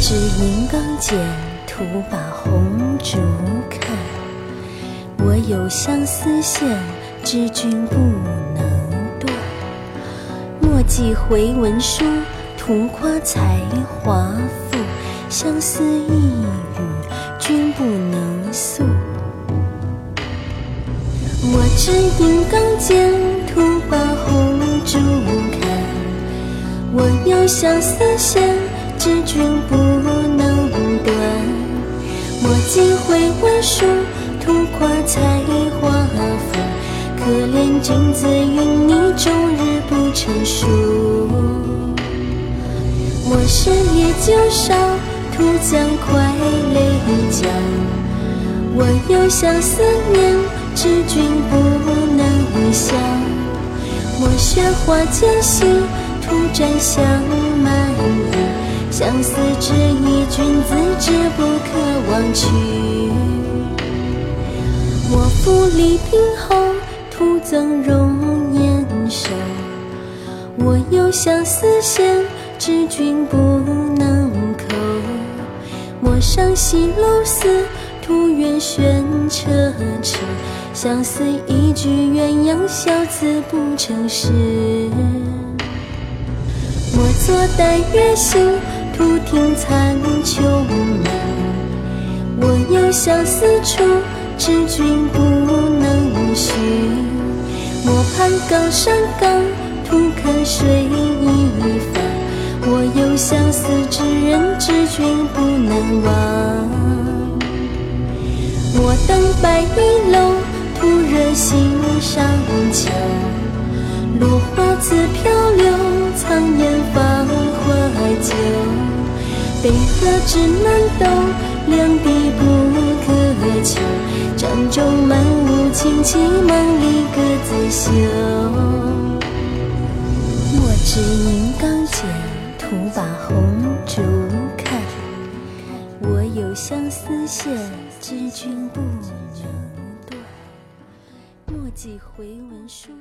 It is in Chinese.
执银刚剑，徒把红烛看。我有相思线，知君不能断。莫寄回文书，徒夸才华富。相思一语，君不能诉。我知银刚剑，徒把红烛看。我有相思线，知君不能断。莫寄回文书，徒夸才华富。可怜君子云泥，终日不成书。莫使夜酒少，徒将快泪浇。我有相思念，知君不能消。莫学花间隙，徒沾香。相思之意，君子知不可忘去。莫负礼宾后，徒增容颜瘦。我有相思线，知君不能扣。莫上西楼寺，徒愿悬车迟。相思一句鸳鸯笑，字不成诗。我坐待月行，徒听残秋鸣。我有相思处，知君不能续。莫攀高山岗，徒看水一方。我有相思之人，知君不能忘。我登白衣楼，徒惹心上墙。落花自飘流，苍颜放怀旧。悲河之南斗，两地不可求。帐中满屋清气，梦里各自休。莫知银刚剑，徒把红烛看。我有相思线，知君不能断。莫寄回文书。